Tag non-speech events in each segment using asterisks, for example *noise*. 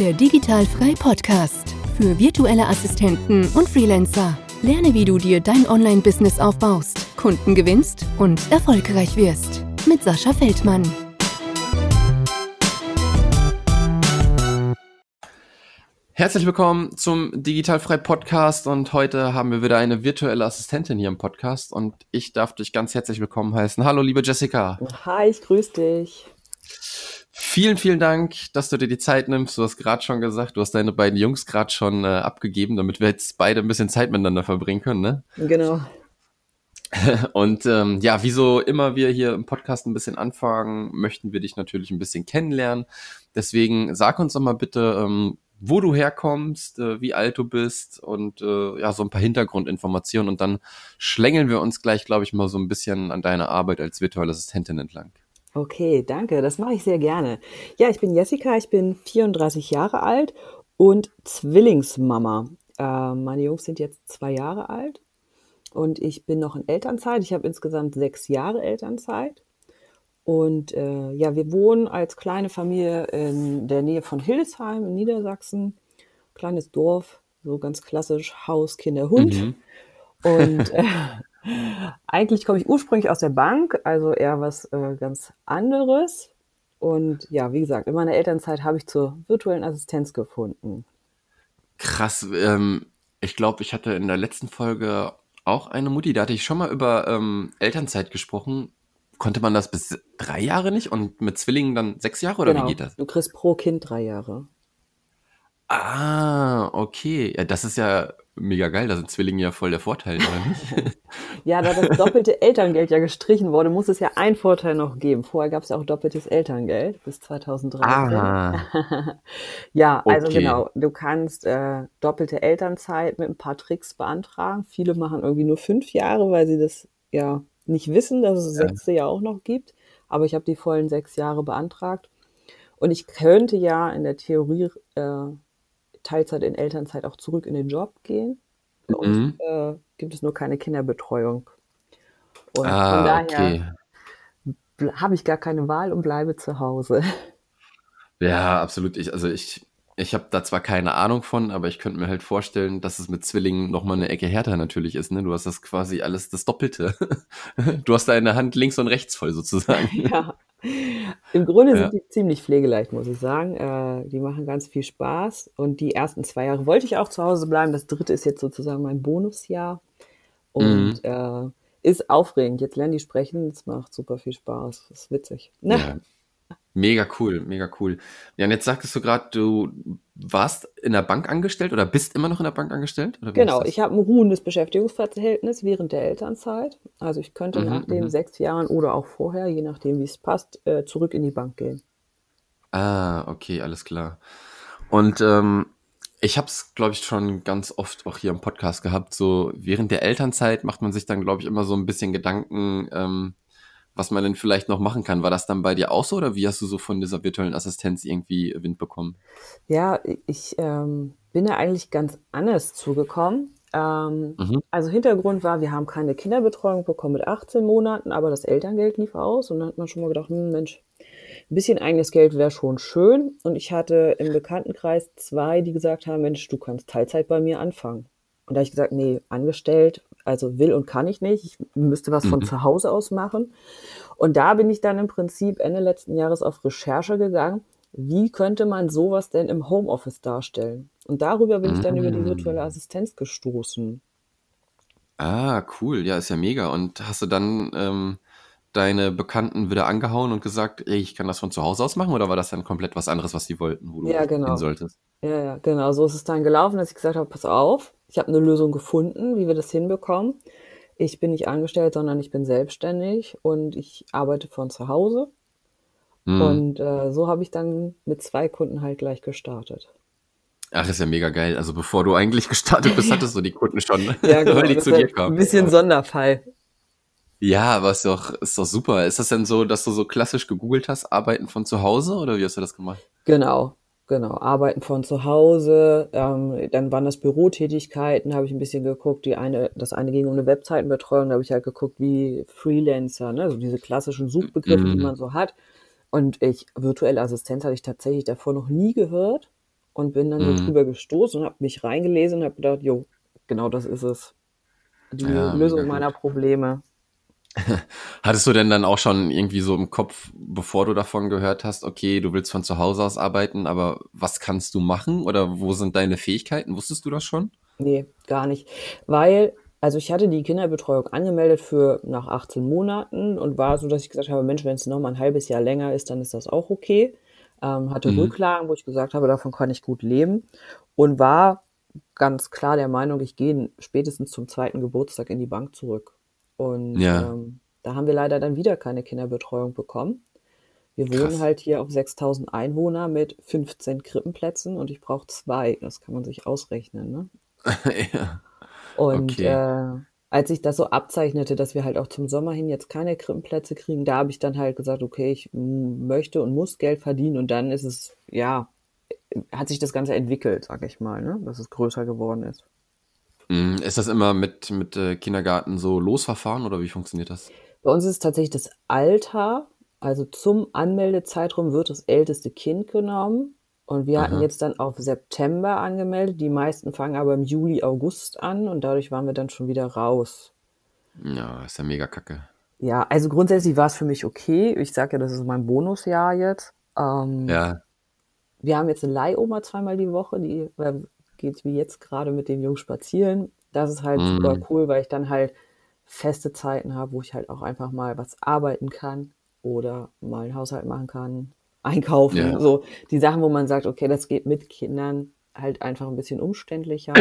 Der Digitalfrei Podcast für virtuelle Assistenten und Freelancer. Lerne, wie du dir dein Online-Business aufbaust, Kunden gewinnst und erfolgreich wirst. Mit Sascha Feldmann. Herzlich willkommen zum Digitalfrei Podcast und heute haben wir wieder eine virtuelle Assistentin hier im Podcast und ich darf dich ganz herzlich willkommen heißen. Hallo, liebe Jessica. Hi, ich grüße dich. Vielen, vielen Dank, dass du dir die Zeit nimmst. Du hast gerade schon gesagt, du hast deine beiden Jungs gerade schon äh, abgegeben, damit wir jetzt beide ein bisschen Zeit miteinander verbringen können, ne? Genau. *laughs* Und ähm, ja, wieso immer wir hier im Podcast ein bisschen anfangen, möchten wir dich natürlich ein bisschen kennenlernen. Deswegen sag uns doch mal bitte, ähm, wo du herkommst, äh, wie alt du bist und äh, ja, so ein paar Hintergrundinformationen und dann schlängeln wir uns gleich, glaube ich, mal so ein bisschen an deiner Arbeit als virtuelle Assistentin entlang. Okay, danke, das mache ich sehr gerne. Ja, ich bin Jessica, ich bin 34 Jahre alt und Zwillingsmama. Äh, meine Jungs sind jetzt zwei Jahre alt und ich bin noch in Elternzeit. Ich habe insgesamt sechs Jahre Elternzeit. Und äh, ja, wir wohnen als kleine Familie in der Nähe von Hildesheim in Niedersachsen. Kleines Dorf, so ganz klassisch Haus, Kinder, Hund. Mhm. Und äh, *laughs* *laughs* eigentlich komme ich ursprünglich aus der Bank, also eher was äh, ganz anderes. Und ja, wie gesagt, in meiner Elternzeit habe ich zur virtuellen Assistenz gefunden. Krass, ähm, ich glaube, ich hatte in der letzten Folge auch eine Mutti, da hatte ich schon mal über ähm, Elternzeit gesprochen. Konnte man das bis drei Jahre nicht und mit Zwillingen dann sechs Jahre oder genau. wie geht das? Du kriegst pro Kind drei Jahre. Ah, okay. Ja, das ist ja mega geil. Da sind Zwillinge ja voll der Vorteil, oder nicht? *laughs* ja, da das doppelte *laughs* Elterngeld ja gestrichen wurde, muss es ja einen Vorteil noch geben. Vorher gab es ja auch doppeltes Elterngeld bis 2013. Ah. *laughs* ja, also okay. genau. Du kannst äh, doppelte Elternzeit mit ein paar Tricks beantragen. Viele machen irgendwie nur fünf Jahre, weil sie das ja nicht wissen, dass es das sechste ja auch noch gibt. Aber ich habe die vollen sechs Jahre beantragt. Und ich könnte ja in der Theorie äh, Teilzeit in Elternzeit auch zurück in den Job gehen. Uns mhm. äh, gibt es nur keine Kinderbetreuung. Und ah, von daher okay. habe ich gar keine Wahl und bleibe zu Hause. *laughs* Ja, absolut. Ich, also ich, ich habe da zwar keine Ahnung von, aber ich könnte mir halt vorstellen, dass es mit Zwillingen nochmal eine Ecke härter natürlich ist. Ne? Du hast das quasi alles das Doppelte. *laughs* Du hast deine Hand links und rechts voll sozusagen. *laughs* Ja, im Grunde ja. sind die ziemlich pflegeleicht, muss ich sagen. Äh, die machen ganz viel Spaß. Und die ersten zwei Jahre wollte ich auch zu Hause bleiben. Das dritte ist jetzt sozusagen mein Bonusjahr. Und mhm. äh, ist aufregend. Jetzt lernen die sprechen. Es macht super viel Spaß. Das ist witzig. Ja. Mega cool, mega cool. Ja, und jetzt sagtest du gerade, du warst in der Bank angestellt oder bist immer noch in der Bank angestellt? genau, ich habe ein ruhendes Beschäftigungsverhältnis während der Elternzeit. Also ich könnte mhm, nach den mhm. sechs Jahren oder auch vorher, je nachdem wie es passt, äh, zurück in die Bank gehen. Ah, okay, alles klar. Und ähm, ich habe es, glaube ich, schon ganz oft auch hier im Podcast gehabt. So während der Elternzeit macht man sich dann, glaube ich, immer so ein bisschen Gedanken, ähm, was man denn vielleicht noch machen kann. War das dann bei dir auch so oder wie hast du so von dieser virtuellen Assistenz irgendwie Wind bekommen? Ja, ich ähm, bin ja eigentlich ganz anders zugekommen. Ähm, mhm. Also Hintergrund war, wir haben keine Kinderbetreuung bekommen mit 18 Monaten, aber das Elterngeld lief aus und dann hat man schon mal gedacht, hm, Mensch, ein bisschen eigenes Geld wäre schon schön. Und ich hatte im Bekanntenkreis zwei, die gesagt haben, Mensch, du kannst Teilzeit bei mir anfangen. Und da habe ich gesagt, nee, angestellt, also will und kann ich nicht. Ich müsste was von mhm. zu Hause aus machen. Und da bin ich dann im Prinzip Ende letzten Jahres auf Recherche gegangen. Wie könnte man sowas denn im Homeoffice darstellen? Und darüber bin ich dann über die mm. virtuelle Assistenz gestoßen. Ah, cool. Ja, ist ja mega. Und hast du dann ähm, deine Bekannten wieder angehauen und gesagt, ey, ich kann das von zu Hause aus machen? Oder war das dann komplett was anderes, was die wollten, wo du ja, genau. hin solltest? Ja, ja, genau. So ist es dann gelaufen, dass ich gesagt habe, pass auf, ich habe eine Lösung gefunden, wie wir das hinbekommen. Ich bin nicht angestellt, sondern ich bin selbstständig und ich arbeite von zu Hause. Mhm. Und äh, so habe ich dann mit zwei Kunden halt gleich gestartet. Ach, ist ja mega geil. Also bevor du eigentlich *laughs* gestartet bist, hattest du die Kunden schon, *laughs* ne? ja, genau, weil die zu dir kamen. Ein bisschen Sonderfall. Ja, aber ist doch, ist doch super. Ist das denn so, dass du so klassisch gegoogelt hast, arbeiten von zu Hause oder wie hast du das gemacht? Genau, Genau, arbeiten von zu Hause, ähm, dann waren das Bürotätigkeiten, habe ich ein bisschen geguckt. Die eine, das eine ging um eine Webseitenbetreuung, da habe ich halt geguckt, wie Freelancer, ne, also diese klassischen Suchbegriffe, mhm. die man so hat. Und ich, virtuelle Assistenz hatte ich tatsächlich davor noch nie gehört. und bin dann mhm. so drüber gestoßen und habe mich reingelesen und habe gedacht, jo, genau das ist es. Die ja, Lösung meiner Probleme. *laughs* Hattest du denn dann auch schon irgendwie so im Kopf, bevor du davon gehört hast, okay, du willst von zu Hause aus arbeiten, aber was kannst du machen oder wo sind deine Fähigkeiten? Wusstest du das schon? Nee, gar nicht. Weil, also ich hatte die Kinderbetreuung angemeldet für nach 18 Monaten und war so, dass ich gesagt habe, Mensch, wenn es noch mal ein halbes Jahr länger ist, dann ist das auch okay. Ähm, hatte mhm. Rücklagen, wo ich gesagt habe, davon kann ich gut leben und war ganz klar der Meinung, ich gehe spätestens zum zweiten Geburtstag in die Bank zurück. Und ja. ähm, da haben wir leider dann wieder keine Kinderbetreuung bekommen. Wir Krass. wohnen halt hier auf 6000 Einwohner mit 15 Krippenplätzen und ich brauche zwei. Das kann man sich ausrechnen. Ne? *laughs* ja. Und okay. äh, als ich das so abzeichnete, dass wir halt auch zum Sommer hin jetzt keine Krippenplätze kriegen, da habe ich dann halt gesagt, okay, ich möchte und muss Geld verdienen und dann ist es, ja, hat sich das Ganze entwickelt, sag ich mal, ne? dass es größer geworden ist. Mhm. Ist das immer mit, mit äh, Kindergarten so Losverfahren oder wie funktioniert das? Bei uns ist es tatsächlich das Alter. Also zum Anmeldezeitraum wird das älteste Kind genommen. Und wir hatten jetzt dann auf September angemeldet. Die meisten fangen aber im Juli, August an und dadurch waren wir dann schon wieder raus. Ja, ist ja mega kacke. Ja, also grundsätzlich war es für mich okay. Ich sage ja, das ist mein Bonusjahr jetzt. Ähm, ja. Wir haben jetzt eine Leihoma zweimal die Woche, die geht wie jetzt gerade mit den Jungs spazieren. Das ist halt mm. super cool, weil ich dann halt feste Zeiten habe, wo ich halt auch einfach mal was arbeiten kann oder mal einen Haushalt machen kann, *laughs* einkaufen, ja. so die Sachen, wo man sagt, okay, das geht mit Kindern halt einfach ein bisschen umständlicher.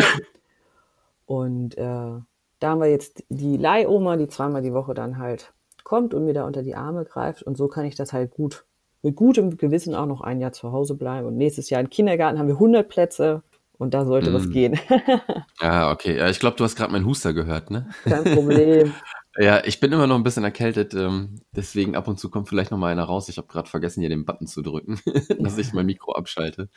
und äh, da haben wir jetzt die Leihoma, die zweimal die Woche dann halt kommt und mir da unter die Arme greift und so kann ich das halt gut mit gutem Gewissen auch noch ein Jahr zu Hause bleiben und nächstes Jahr im Kindergarten haben wir 100 Plätze und da sollte mm. was gehen. ja, *laughs* okay. Ja, ich glaube, du hast gerade meinen Huster gehört, ne? Kein Problem. *laughs* ja, ich bin immer noch ein bisschen erkältet, ähm, deswegen ab und zu kommt vielleicht noch mal einer raus. Ich habe gerade vergessen, hier den Button zu drücken, *laughs* dass ich mein Mikro abschalte.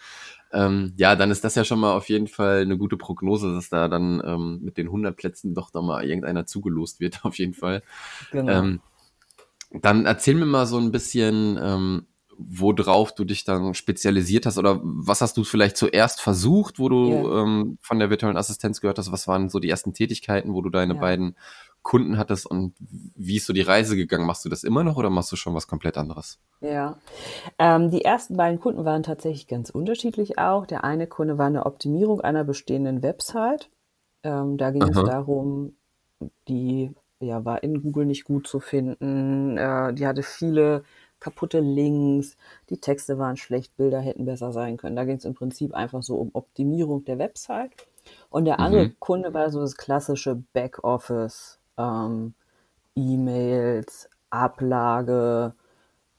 Ähm, ja, dann ist das ja schon mal auf jeden Fall eine gute Prognose, dass da dann ähm, mit den 100 Plätzen doch noch mal irgendeiner zugelost wird, auf jeden Fall. Genau. Ähm, dann erzähl mir mal so ein bisschen, ähm, worauf du dich dann spezialisiert hast oder was hast du vielleicht zuerst versucht, wo du ja. ähm, von der virtuellen Assistenz gehört hast? Was waren so die ersten Tätigkeiten, wo du deine ja. beiden Kunden hattest und wie ist so die Reise gegangen? Machst du das immer noch oder machst du schon was komplett anderes? Ja, ähm, die ersten beiden Kunden waren tatsächlich ganz unterschiedlich auch. Der eine Kunde war eine Optimierung einer bestehenden Website. Ähm, da ging Aha. es darum, die ja, war in Google nicht gut zu finden. Äh, die hatte viele kaputte Links, die Texte waren schlecht, Bilder hätten besser sein können. Da ging es im Prinzip einfach so um Optimierung der Website. Und der andere mhm. Kunde war so das klassische Backoffice, ähm, E-Mails, Ablage.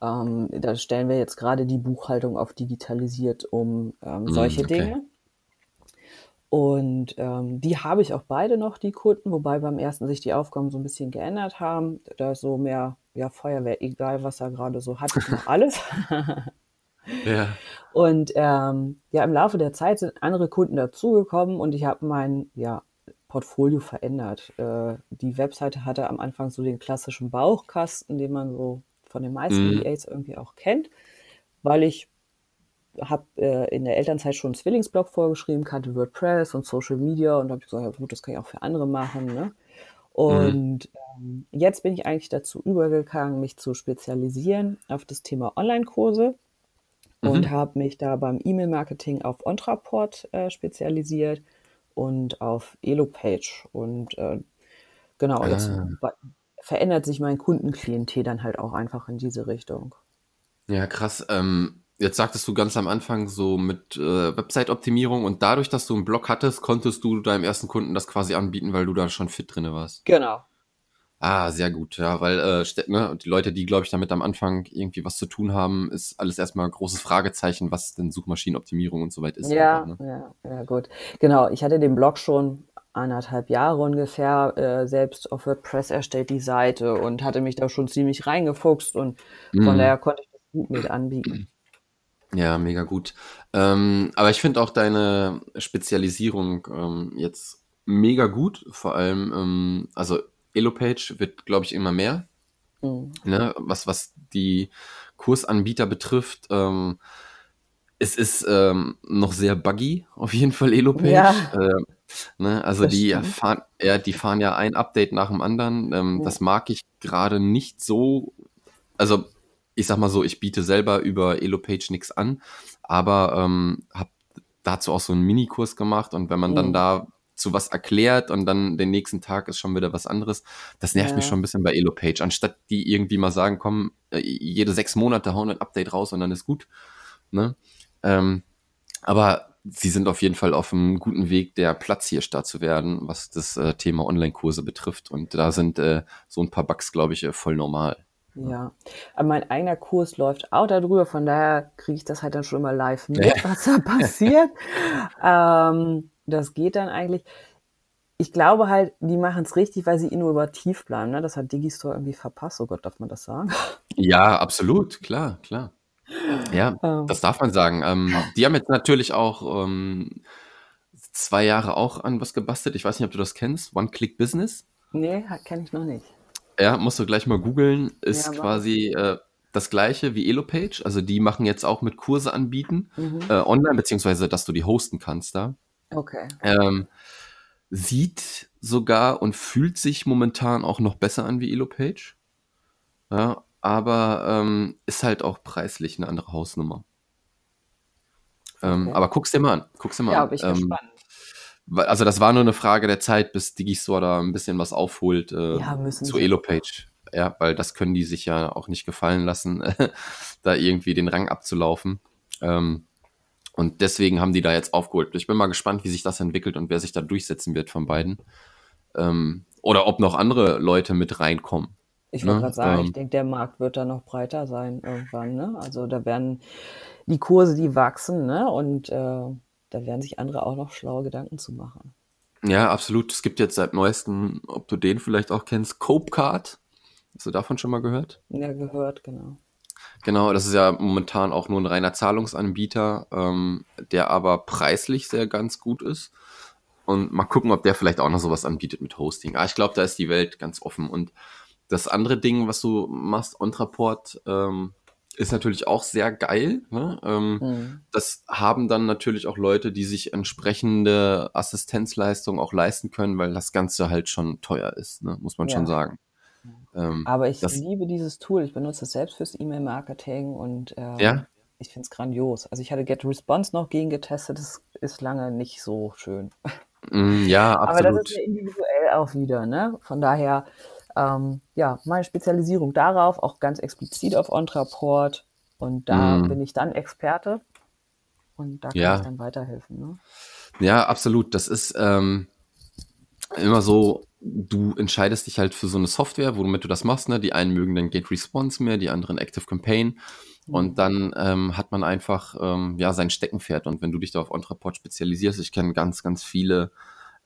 Ähm, da stellen wir jetzt gerade die Buchhaltung auf digitalisiert um ähm, mhm, solche okay. Dinge. Und ähm, die habe ich auch beide noch, die Kunden, wobei beim ersten sich die Aufgaben so ein bisschen geändert haben. Da ist so mehr ja, Feuerwehr, egal was er gerade so hat, ich *laughs* alles. ja. Und ähm, ja, im Laufe der Zeit sind andere Kunden dazugekommen und ich habe mein ja, Portfolio verändert. Äh, die Webseite hatte am Anfang so den klassischen Bauchkasten, den man so von den meisten mhm. EAs irgendwie auch kennt, weil ich habe äh, in der Elternzeit schon einen Zwillingsblog vorgeschrieben, kannte WordPress und Social Media und habe gesagt, ja, gut, das kann ich auch für andere machen. Ne? Mhm. Und mhm. ähm, jetzt bin ich eigentlich dazu übergegangen, mich zu spezialisieren auf das Thema Online-Kurse mhm. und habe mich da beim E-Mail-Marketing auf Ontraport äh, spezialisiert und auf Elopage. Und äh, genau, ah. jetzt verändert sich mein Kundenklientel dann halt auch einfach in diese Richtung. Ja, krass. Ähm, Jetzt sagtest du ganz am Anfang so mit äh, Website-Optimierung und dadurch, dass du einen Blog hattest, konntest du deinem ersten Kunden das quasi anbieten, weil du da schon fit drin warst. Genau. Ah, sehr gut, ja, weil äh, ne, die Leute, die, glaube ich, damit am Anfang irgendwie was zu tun haben, ist alles erstmal ein großes Fragezeichen, was denn Suchmaschinenoptimierung und so weiter ist. Ja, einfach, ne? ja, ja, gut. Genau, ich hatte den Blog schon anderthalb Jahre ungefähr äh, selbst auf WordPress erstellt, die Seite, und hatte mich da schon ziemlich reingefuchst und mm. von mhm. daher konnte ich das gut mit anbieten. Ja, mega gut. Ähm, aber ich finde auch deine Spezialisierung ähm, jetzt mega gut. Vor allem, ähm, also Elopage wird, glaube ich, immer mehr. Mhm. Ne? Was, was die Kursanbieter betrifft. Ähm, es ist ähm, noch sehr buggy, auf jeden Fall Elopage. Ja. Äh, ne? Also das die fahren, ja, die fahren ja ein Update nach dem anderen. Ja. Das mag ich gerade nicht so. Also ich sag mal so, ich biete selber über Elopage nichts an, aber ähm, habe dazu auch so einen Minikurs gemacht und wenn man dann da zu was erklärt und dann den nächsten Tag ist schon wieder was anderes. Das nervt ja. mich schon ein bisschen bei Elopage. Anstatt die irgendwie mal sagen, komm, äh, jede sechs Monate hauen ein Update raus und dann ist gut. Ne? Ähm, aber sie sind auf jeden Fall auf einem guten Weg, der Platzhirstar zu werden, was das äh, Thema Online-Kurse betrifft. Und da sind äh, so ein paar Bugs, glaube ich, äh, voll normal. Ja, aber mein eigener Kurs läuft auch darüber, von daher kriege ich das halt dann schon immer live mit, was da passiert. *laughs* ähm, das geht dann eigentlich. Ich glaube halt, die machen es richtig, weil sie innovativ bleiben. Ne? Das hat Digistore irgendwie verpasst. Oh Gott, darf man das sagen? Ja, absolut, klar, klar. Ja, *laughs* ähm. das darf man sagen. Ähm, die haben jetzt natürlich auch ähm, zwei Jahre auch an was gebastelt. Ich weiß nicht, ob du das kennst. One-Click-Business. Nee, kenne ich noch nicht. Ja, musst du gleich mal googeln. Ist ja, quasi äh, das gleiche wie Elopage. Also die machen jetzt auch mit Kurse anbieten, mhm. äh, online, beziehungsweise dass du die hosten kannst da. Okay. Ähm, sieht sogar und fühlt sich momentan auch noch besser an wie Elopage. Ja, aber ähm, ist halt auch preislich eine andere Hausnummer. Ähm, okay. Aber guck's dir mal an. Guck's dir mal ja, an. bin ich ähm, gespannt. Also das war nur eine Frage der Zeit, bis Digistore da ein bisschen was aufholt äh, ja, zu Elopage. Ja, weil das können die sich ja auch nicht gefallen lassen, *laughs* da irgendwie den Rang abzulaufen. Ähm, und deswegen haben die da jetzt aufgeholt. Ich bin mal gespannt, wie sich das entwickelt und wer sich da durchsetzen wird von beiden. Ähm, oder ob noch andere Leute mit reinkommen. Ich wollte ne? gerade sagen, ähm, ich denke, der Markt wird da noch breiter sein irgendwann. Ne? Also da werden die Kurse, die wachsen, ne? Und äh, da werden sich andere auch noch schlaue Gedanken zu machen. Ja, absolut. Es gibt jetzt seit neuestem, ob du den vielleicht auch kennst, Copecard. Hast du davon schon mal gehört? Ja, gehört, genau. Genau, das ist ja momentan auch nur ein reiner Zahlungsanbieter, ähm, der aber preislich sehr ganz gut ist. Und mal gucken, ob der vielleicht auch noch sowas anbietet mit Hosting. Ah, ich glaube, da ist die Welt ganz offen. Und das andere Ding, was du machst, Ontraport, ähm, ist natürlich auch sehr geil. Ne? Ähm, mhm. Das haben dann natürlich auch Leute, die sich entsprechende Assistenzleistungen auch leisten können, weil das Ganze halt schon teuer ist, ne? muss man ja. schon sagen. Ähm, Aber ich das, liebe dieses Tool. Ich benutze es selbst fürs E-Mail-Marketing und ähm, ja? ich finde es grandios. Also ich hatte Get Response noch gegen getestet. Das ist lange nicht so schön. Mm, ja, absolut. *laughs* Aber das ist ja individuell auch wieder. Ne? Von daher ähm, ja, meine Spezialisierung darauf, auch ganz explizit auf Ontraport. Und da mm. bin ich dann Experte und da kann ja. ich dann weiterhelfen. Ne? Ja, absolut. Das ist ähm, immer so, du entscheidest dich halt für so eine Software, womit du das machst. Ne? Die einen mögen dann Gate Response mehr, die anderen Active Campaign. Und mhm. dann ähm, hat man einfach ähm, ja sein Steckenpferd. Und wenn du dich da auf Ontraport spezialisierst, ich kenne ganz, ganz viele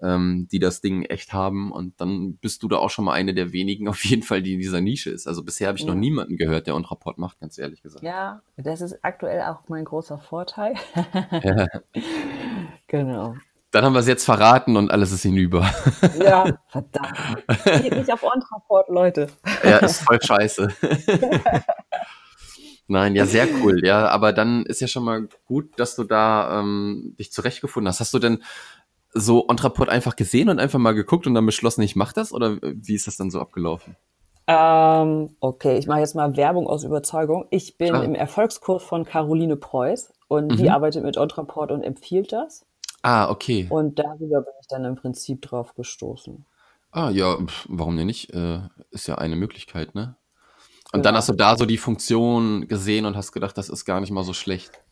ähm, die das Ding echt haben. Und dann bist du da auch schon mal eine der wenigen *laughs* auf jeden Fall, die in dieser Nische ist. Also bisher habe ich ja. noch niemanden gehört, der Unrapport macht, ganz ehrlich gesagt. Ja, das ist aktuell auch mein großer Vorteil. ja. *laughs* Genau. Dann haben wir es jetzt verraten und alles ist hinüber. Ja, verdammt. Geht nicht auf Ontraport, Leute. Ja, ist voll scheiße. *laughs* Nein, ja, sehr cool. Ja, aber dann ist ja schon mal gut, dass du da ähm, dich zurechtgefunden hast. Hast du denn so Ontraport einfach gesehen und einfach mal geguckt und dann beschlossen, ich mache das? Oder wie ist das dann so abgelaufen? Ähm, okay, ich mache jetzt mal Werbung aus Überzeugung. Ich bin Klar. im Erfolgskurs von Caroline Preuß und mhm. die arbeitet mit Ontraport und empfiehlt das. Ah, okay. Und darüber bin ich dann im Prinzip drauf gestoßen. Ah, ja, warum denn nicht? Äh, ist ja eine Möglichkeit, ne? Und genau. dann hast du da so die Funktion gesehen und hast gedacht, das ist gar nicht mal so schlecht.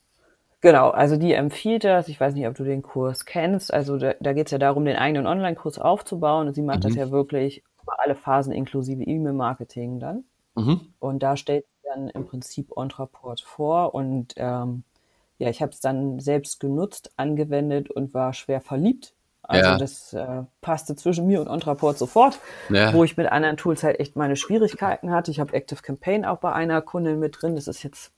Genau, also die empfiehlt das. Ich weiß nicht, ob du den Kurs kennst. Also da, da geht es ja darum, den eigenen Online-Kurs aufzubauen. Und sie macht mhm. das ja wirklich über alle Phasen inklusive E-Mail-Marketing dann. Mhm. Und da stellt sie dann im Prinzip Ontraport vor. Und ähm, ja, ich habe es dann selbst genutzt, angewendet und war schwer verliebt. Also ja. das äh, passte zwischen mir und Ontraport sofort, ja. wo ich mit anderen Tools halt echt meine Schwierigkeiten hatte. Ich habe Active Campaign auch bei einer Kundin mit drin. Das ist jetzt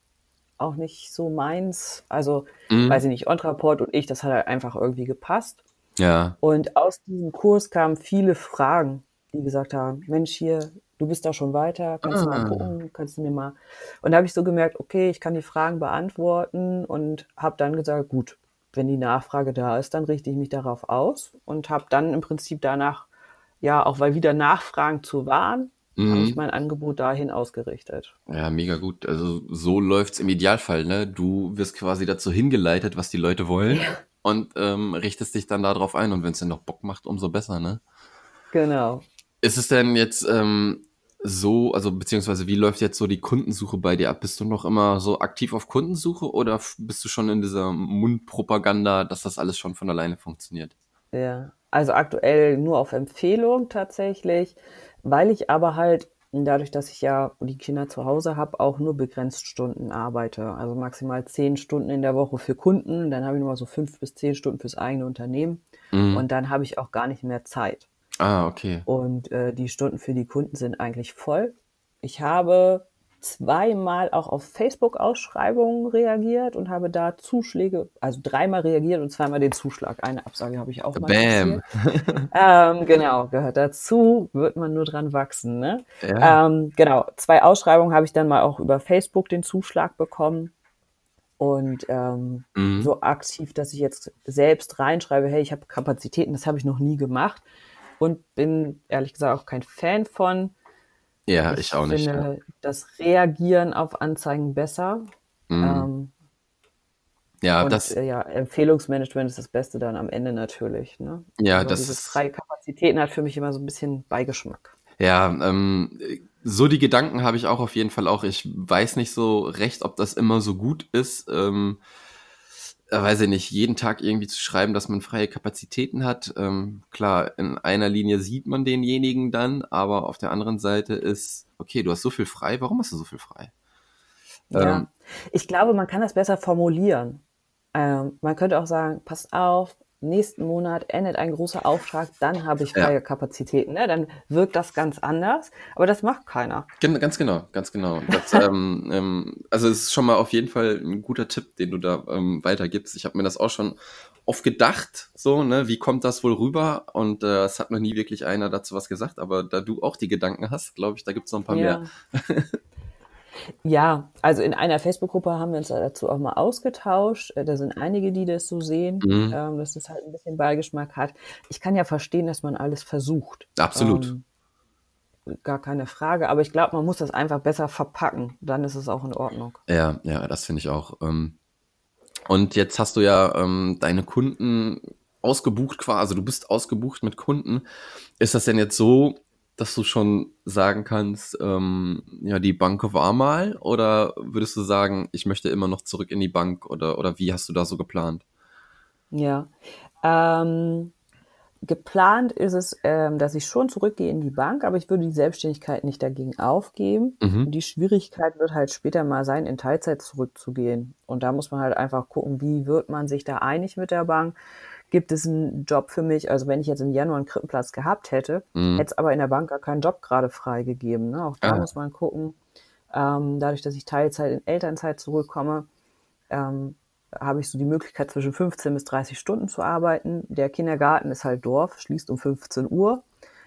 auch nicht so meins. Also, mhm. weiß ich nicht, Ontraport und ich, das hat halt einfach irgendwie gepasst. Ja. Und aus diesem Kurs kamen viele Fragen, die gesagt haben, Mensch, hier, du bist da schon weiter, kannst ah. du mal ah. gucken, kannst du mir mal. Und da habe ich so gemerkt, okay, ich kann die Fragen beantworten und habe dann gesagt, gut, wenn die Nachfrage da ist, dann richte ich mich darauf aus und habe dann im Prinzip danach, ja, auch weil wieder Nachfragen zu waren, mhm. habe ich mein Angebot dahin ausgerichtet. Ja, mega gut. Also so läuft's im Idealfall, ne? Du wirst quasi dazu hingeleitet, was die Leute wollen ja. und ähm, richtest dich dann darauf ein und wenn es dir noch Bock macht, umso besser, ne? Genau. Ist es denn jetzt ähm, so, also beziehungsweise wie läuft jetzt so die Kundensuche bei dir ab? Bist du noch immer so aktiv auf Kundensuche oder bist du schon in dieser Mundpropaganda, dass das alles schon von alleine funktioniert? Ja, also aktuell nur auf Empfehlung tatsächlich, weil ich aber halt dadurch, dass ich ja die Kinder zu Hause habe, auch nur begrenzt Stunden arbeite. Also maximal zehn Stunden in der Woche für Kunden, dann habe ich nur mal so fünf bis zehn Stunden fürs eigene Unternehmen mhm. und dann habe ich auch gar nicht mehr Zeit. Ah, okay. Und äh, die Stunden für die Kunden sind eigentlich voll. Ich habe zweimal auch auf Facebook-Ausschreibungen reagiert und habe da Zuschläge, also dreimal reagiert und zweimal den Zuschlag. Eine Absage habe ich auch mal. Bam. *laughs* ähm, genau, gehört dazu, wird man nur dran wachsen. Ne? Ja. Ähm, genau, zwei Ausschreibungen habe ich dann mal auch über Facebook den Zuschlag bekommen. Und ähm, mhm. so aktiv, dass ich jetzt selbst reinschreibe, hey, ich habe Kapazitäten, das habe ich noch nie gemacht und bin ehrlich gesagt auch kein Fan von. Ja, ich, ich auch nicht. Ich finde ja. das Reagieren auf Anzeigen besser. Mhm. Ähm, ja, und, das. Äh, ja, Empfehlungsmanagement ist das Beste dann am Ende natürlich. Ne? Ja, Aber das diese freie Kapazitäten hat für mich immer so ein bisschen Beigeschmack. Ja, ähm, so die Gedanken habe ich auch auf jeden Fall auch. Ich weiß nicht so recht, ob das immer so gut ist. Ähm, äh, weiß ich nicht, jeden Tag irgendwie zu schreiben, dass man freie Kapazitäten hat. Ähm, klar, in einer Linie sieht man denjenigen dann, aber auf der anderen Seite ist, okay, du hast so viel frei, warum hast du so viel frei? Ja, ähm, ich glaube, man kann das besser formulieren. Ähm, man könnte auch sagen, passt auf, nächsten Monat endet ein großer Auftrag, dann habe ich freie ja. Kapazitäten. Ne? Dann wirkt das ganz anders, aber das macht keiner. Gen ganz genau, ganz genau. Das, *laughs* ähm, ähm, also es ist schon mal auf jeden Fall ein guter Tipp, den du da ähm, weitergibst. Ich habe mir das auch schon oft gedacht, so, ne, wie kommt das wohl rüber? Und äh, es hat noch nie wirklich einer dazu was gesagt, aber da du auch die Gedanken hast, glaube ich, da gibt es noch ein paar ja. mehr. *laughs* Ja, also in einer Facebook-Gruppe haben wir uns dazu auch mal ausgetauscht. Äh, da sind einige, die das so sehen, mhm. ähm, dass es halt ein bisschen Beigeschmack hat. Ich kann ja verstehen, dass man alles versucht. Absolut. Ähm, gar keine Frage, aber ich glaube, man muss das einfach besser verpacken. Dann ist es auch in Ordnung. Ja, ja, das finde ich auch. Ähm, und jetzt hast du ja ähm, deine Kunden ausgebucht quasi, also du bist ausgebucht mit Kunden. Ist das denn jetzt so, dass du schon sagen kannst, ähm, ja, die Bank war mal? Oder würdest du sagen, ich möchte immer noch zurück in die Bank? Oder, oder wie hast du da so geplant? Ja, ähm, geplant ist es, ähm, dass ich schon zurückgehe in die Bank, aber ich würde die Selbstständigkeit nicht dagegen aufgeben. Mhm. Die Schwierigkeit wird halt später mal sein, in Teilzeit zurückzugehen. Und da muss man halt einfach gucken, wie wird man sich da einig mit der Bank gibt es einen Job für mich. Also wenn ich jetzt im Januar einen Krippenplatz gehabt hätte, mhm. hätte es aber in der Bank gar keinen Job gerade freigegeben. Ne? Auch da ah. muss man gucken. Ähm, dadurch, dass ich Teilzeit in Elternzeit zurückkomme, ähm, habe ich so die Möglichkeit, zwischen 15 bis 30 Stunden zu arbeiten. Der Kindergarten ist halt Dorf, schließt um 15 Uhr.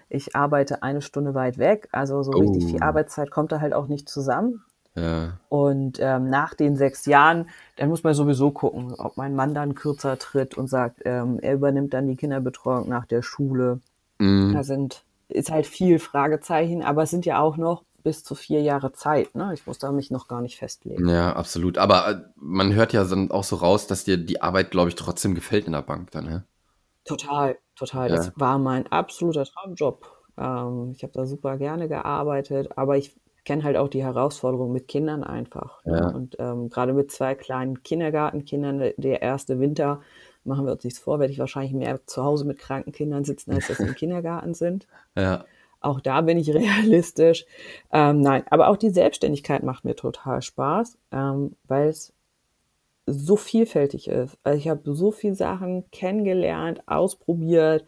Ich arbeite eine Stunde weit weg, also so oh. richtig viel. Arbeitszeit kommt da halt auch nicht zusammen. Ja. Und ähm, nach den sechs Jahren, dann muss man sowieso gucken, ob mein Mann dann kürzer tritt und sagt, ähm, er übernimmt dann die Kinderbetreuung nach der Schule. Mhm. Da sind, ist halt viel Fragezeichen, aber es sind ja auch noch bis zu vier Jahre Zeit. Ne? Ich muss da mich noch gar nicht festlegen. Ja, absolut. Aber äh, man hört ja dann auch so raus, dass dir die Arbeit, glaube ich, trotzdem gefällt in der Bank dann, ne? Total, total. Ja. Das war mein absoluter Traumjob. Ähm, ich habe da super gerne gearbeitet, aber ich kenne halt auch die Herausforderung mit Kindern einfach. Ne? Ja. Und ähm, gerade mit zwei kleinen Kindergartenkindern, der erste Winter, machen wir uns nichts vor, werde ich wahrscheinlich mehr zu Hause mit kranken Kindern sitzen, als dass sie im *laughs* Kindergarten sind. Ja. Auch da bin ich *laughs* realistisch. Ähm, nein, aber auch die Selbstständigkeit macht mir total Spaß, ähm, weil es so vielfältig ist. Also ich habe so viele Sachen kennengelernt, ausprobiert,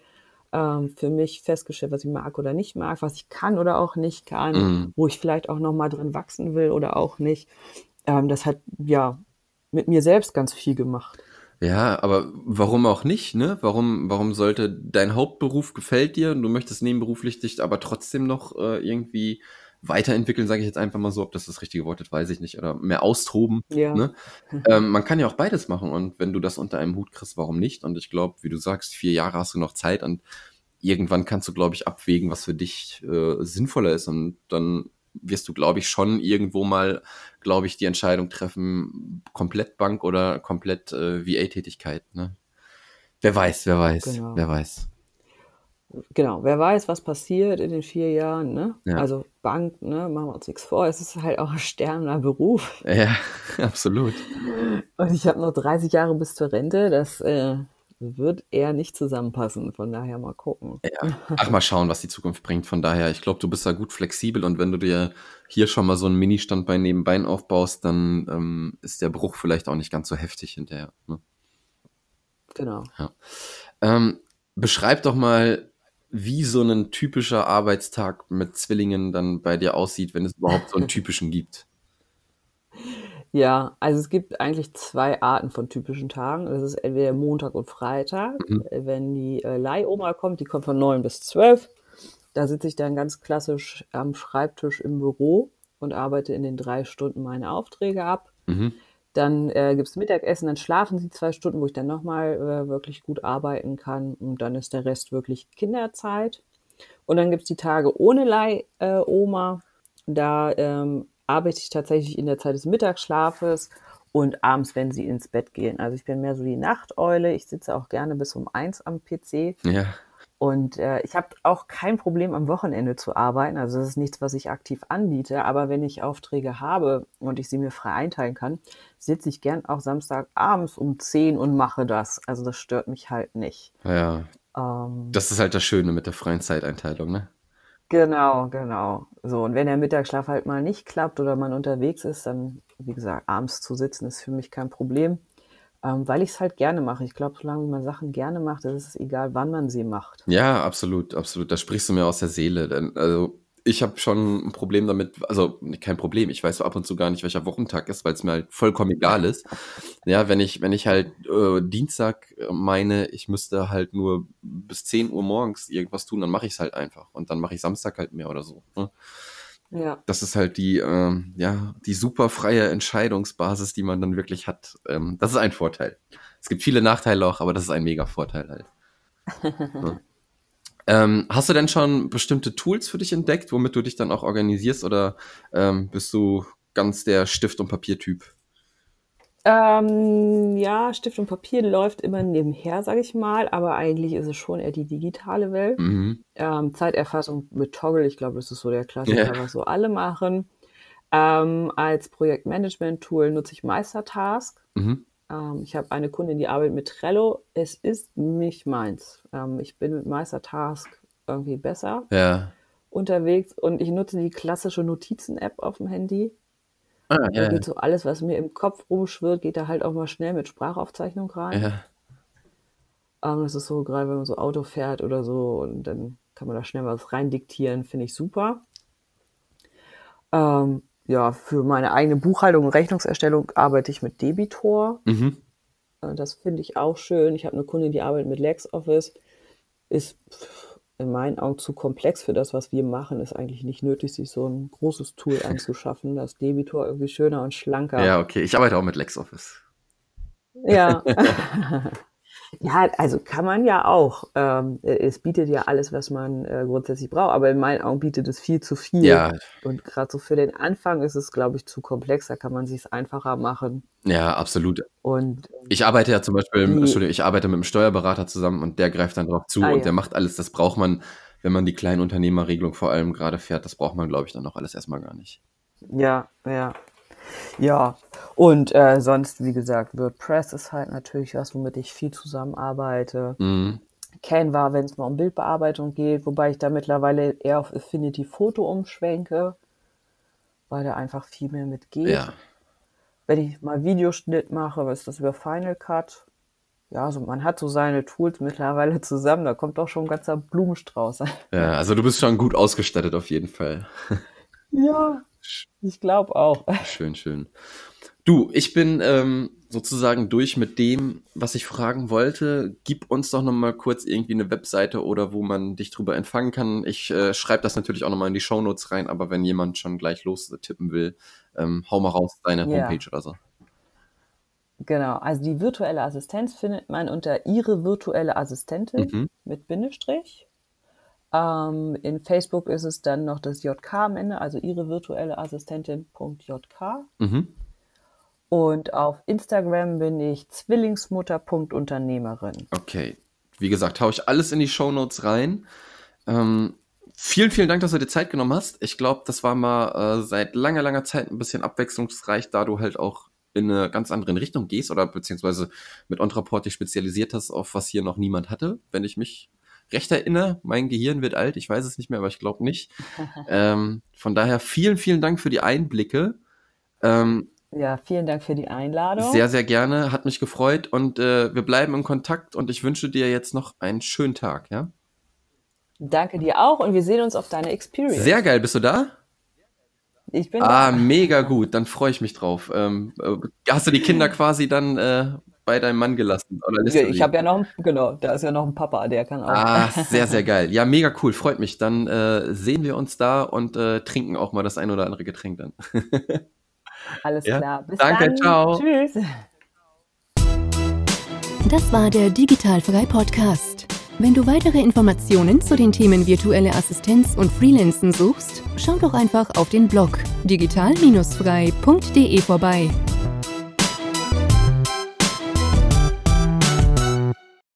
ähm, für mich festgestellt, was ich mag oder nicht mag, was ich kann oder auch nicht kann, mhm. wo ich vielleicht auch nochmal drin wachsen will oder auch nicht. Ähm, das hat ja mit mir selbst ganz viel gemacht. Ja, aber warum auch nicht, ne? Warum, warum sollte dein Hauptberuf gefällt dir und du möchtest nebenberuflich dich aber trotzdem noch äh, irgendwie weiterentwickeln, sage ich jetzt einfach mal so, ob das das richtige Wort ist, weiß ich nicht, oder mehr austoben. Ja. Ne? *laughs* ähm, man kann ja auch beides machen und wenn du das unter einem Hut kriegst, warum nicht? Und ich glaube, wie du sagst, vier Jahre hast du noch Zeit und irgendwann kannst du, glaube ich, abwägen, was für dich äh, sinnvoller ist und dann wirst du, glaube ich, schon irgendwo mal, glaube ich, die Entscheidung treffen, komplett Bank oder komplett äh, VA-Tätigkeit. Ne? Wer weiß, wer weiß, genau. wer weiß. Genau, wer weiß, was passiert in den vier Jahren. Ne? Ja. Also Bank, ne, machen wir uns nichts vor, es ist halt auch ein sterbender Beruf. Ja, *laughs* absolut. Und ich habe noch 30 Jahre bis zur Rente. Das äh, wird eher nicht zusammenpassen. Von daher mal gucken. Ja. Ach, mal schauen, was die Zukunft bringt. Von daher, ich glaube, du bist da gut flexibel und wenn du dir hier schon mal so einen Mini-Standbein nebenbein aufbaust, dann ähm, ist der Bruch vielleicht auch nicht ganz so heftig hinterher. Ne? Genau. Ja. Ähm, beschreib doch mal, wie so ein typischer Arbeitstag mit Zwillingen dann bei dir aussieht, wenn es überhaupt so einen *laughs* typischen gibt. Ja, also es gibt eigentlich zwei Arten von typischen Tagen. Das ist entweder Montag und Freitag. Mhm. Wenn die äh, Leihoma kommt, die kommt von 9 bis 12. Da sitze ich dann ganz klassisch am Schreibtisch im Büro und arbeite in den drei Stunden meine Aufträge ab. Mhm. Dann äh, gibt es Mittagessen, dann schlafen sie zwei Stunden, wo ich dann nochmal äh, wirklich gut arbeiten kann. Und dann ist der Rest wirklich Kinderzeit. Und dann gibt es die Tage ohne Leihoma. Da ähm, arbeite ich tatsächlich in der Zeit des Mittagsschlafes und abends, wenn sie ins Bett gehen. Also ich bin mehr so die Nachteule. Ich sitze auch gerne bis um eins am PC. Ja. Und äh, ich habe auch kein Problem, am Wochenende zu arbeiten. Also das ist nichts, was ich aktiv anbiete. Aber wenn ich Aufträge habe und ich sie mir frei einteilen kann, sitze ich gern auch Samstagabends um 10 und mache das. Also das stört mich halt nicht. Ja. Ähm, das ist halt das Schöne mit der freien Zeiteinteilung, ne? Genau, genau. So, und wenn der Mittagsschlaf halt mal nicht klappt oder man unterwegs ist, dann, wie gesagt, abends zu sitzen ist für mich kein Problem, ähm, weil ich es halt gerne mache. Ich glaube, solange man Sachen gerne macht, ist es egal, wann man sie macht. Ja, absolut, absolut. Da sprichst du mir aus der Seele. Denn, also ich habe schon ein Problem damit, also kein Problem, ich weiß ab und zu gar nicht, welcher Wochentag ist, weil es mir halt vollkommen egal ist. Ja, wenn ich, wenn ich halt äh, Dienstag meine, ich müsste halt nur bis 10 Uhr morgens irgendwas tun, dann mache ich es halt einfach. Und dann mache ich Samstag halt mehr oder so. Ne? Ja. Das ist halt die, ähm, ja, die super freie Entscheidungsbasis, die man dann wirklich hat. Ähm, das ist ein Vorteil. Es gibt viele Nachteile auch, aber das ist ein mega Vorteil halt. *laughs* ja. Ähm, hast du denn schon bestimmte Tools für dich entdeckt, womit du dich dann auch organisierst oder ähm, bist du ganz der Stift- und Papiertyp? Ähm, ja, Stift und Papier läuft immer nebenher, sage ich mal, aber eigentlich ist es schon eher die digitale Welt. Mhm. Ähm, Zeiterfassung mit Toggle, ich glaube, das ist so der Klassiker, yeah. was so alle machen. Ähm, als Projektmanagement-Tool nutze ich Meistertask. Mhm. Ähm, ich habe eine Kundin, die arbeitet mit Trello. Es ist nicht meins. Ähm, ich bin mit Meistertask irgendwie besser ja. unterwegs und ich nutze die klassische Notizen-App auf dem Handy. Ah, ja. geht so alles, was mir im Kopf rumschwirrt, geht da halt auch mal schnell mit Sprachaufzeichnung rein. Ja. Ähm, das ist so, gerade wenn man so Auto fährt oder so, und dann kann man da schnell was rein diktieren, finde ich super. Ähm, ja, für meine eigene Buchhaltung und Rechnungserstellung arbeite ich mit Debitor. Mhm. Äh, das finde ich auch schön. Ich habe eine Kundin, die arbeitet mit LexOffice. Ist in meinen Augen zu komplex für das, was wir machen. Ist eigentlich nicht nötig, sich so ein großes Tool *laughs* anzuschaffen. Das Debitor irgendwie schöner und schlanker. Ja, okay. Ich arbeite auch mit LexOffice. Ja. *laughs* Ja, also kann man ja auch. Ähm, es bietet ja alles, was man äh, grundsätzlich braucht, aber in meinen Augen bietet es viel zu viel. Ja. Und gerade so für den Anfang ist es, glaube ich, zu komplex. Da kann man sich es einfacher machen. Ja, absolut. Und ich arbeite ja zum Beispiel, die, Entschuldigung, ich arbeite mit einem Steuerberater zusammen und der greift dann drauf zu ah, und ja. der macht alles. Das braucht man, wenn man die Kleinunternehmerregelung vor allem gerade fährt, das braucht man, glaube ich, dann noch alles erstmal gar nicht. Ja, ja. Ja, und äh, sonst, wie gesagt, WordPress ist halt natürlich was, womit ich viel zusammenarbeite. Mhm. Canva, wenn es mal um Bildbearbeitung geht, wobei ich da mittlerweile eher auf Affinity Photo umschwenke, weil da einfach viel mehr mitgeht. Ja. Wenn ich mal Videoschnitt mache, was ist das über Final Cut? Ja, also man hat so seine Tools mittlerweile zusammen, da kommt auch schon ein ganzer Blumenstrauß. Ja, also du bist schon gut ausgestattet auf jeden Fall. Ja, ich glaube auch. Schön, schön. Du, ich bin ähm, sozusagen durch mit dem, was ich fragen wollte. Gib uns doch noch mal kurz irgendwie eine Webseite oder wo man dich drüber empfangen kann. Ich äh, schreibe das natürlich auch noch mal in die Shownotes rein, aber wenn jemand schon gleich los tippen will, ähm, hau mal raus deine Homepage oder so. Genau, also die virtuelle Assistenz findet man unter ihre virtuelle Assistentin mhm. mit Bindestrich. Ähm, in Facebook ist es dann noch das JK am Ende, also ihre virtuelle Assistentin.jk. Mhm. Und auf Instagram bin ich Zwillingsmutter.unternehmerin. Okay. Wie gesagt, haue ich alles in die Show Notes rein. Ähm, vielen, vielen Dank, dass du dir Zeit genommen hast. Ich glaube, das war mal äh, seit langer, langer Zeit ein bisschen abwechslungsreich, da du halt auch in eine ganz andere Richtung gehst oder beziehungsweise mit Ontraport dich spezialisiert hast, auf was hier noch niemand hatte, wenn ich mich recht erinnere. Mein Gehirn wird alt, ich weiß es nicht mehr, aber ich glaube nicht. *laughs* ähm, von daher vielen, vielen Dank für die Einblicke. Ähm, ja, vielen Dank für die Einladung. Sehr, sehr gerne. Hat mich gefreut und äh, wir bleiben im Kontakt und ich wünsche dir jetzt noch einen schönen Tag, ja? Danke dir auch und wir sehen uns auf deine Experience. Sehr geil. Bist du da? Ich bin ah, da. mega gut. Dann freue ich mich drauf. Ähm, äh, hast du die Kinder *laughs* quasi dann äh, bei deinem Mann gelassen? Oder ja, ich habe ja noch, genau, da ist ja noch ein Papa, der kann auch. Ah, sehr, sehr *laughs* geil. Ja, mega cool. Freut mich. Dann äh, sehen wir uns da und äh, trinken auch mal das ein oder andere Getränk dann. *laughs* Alles ja? klar. Bis Danke, dann. ciao. Tschüss. Das war der Digitalfrei Podcast. Wenn du weitere Informationen zu den Themen virtuelle Assistenz und Freelancen suchst, schau doch einfach auf den Blog digital-frei.de vorbei.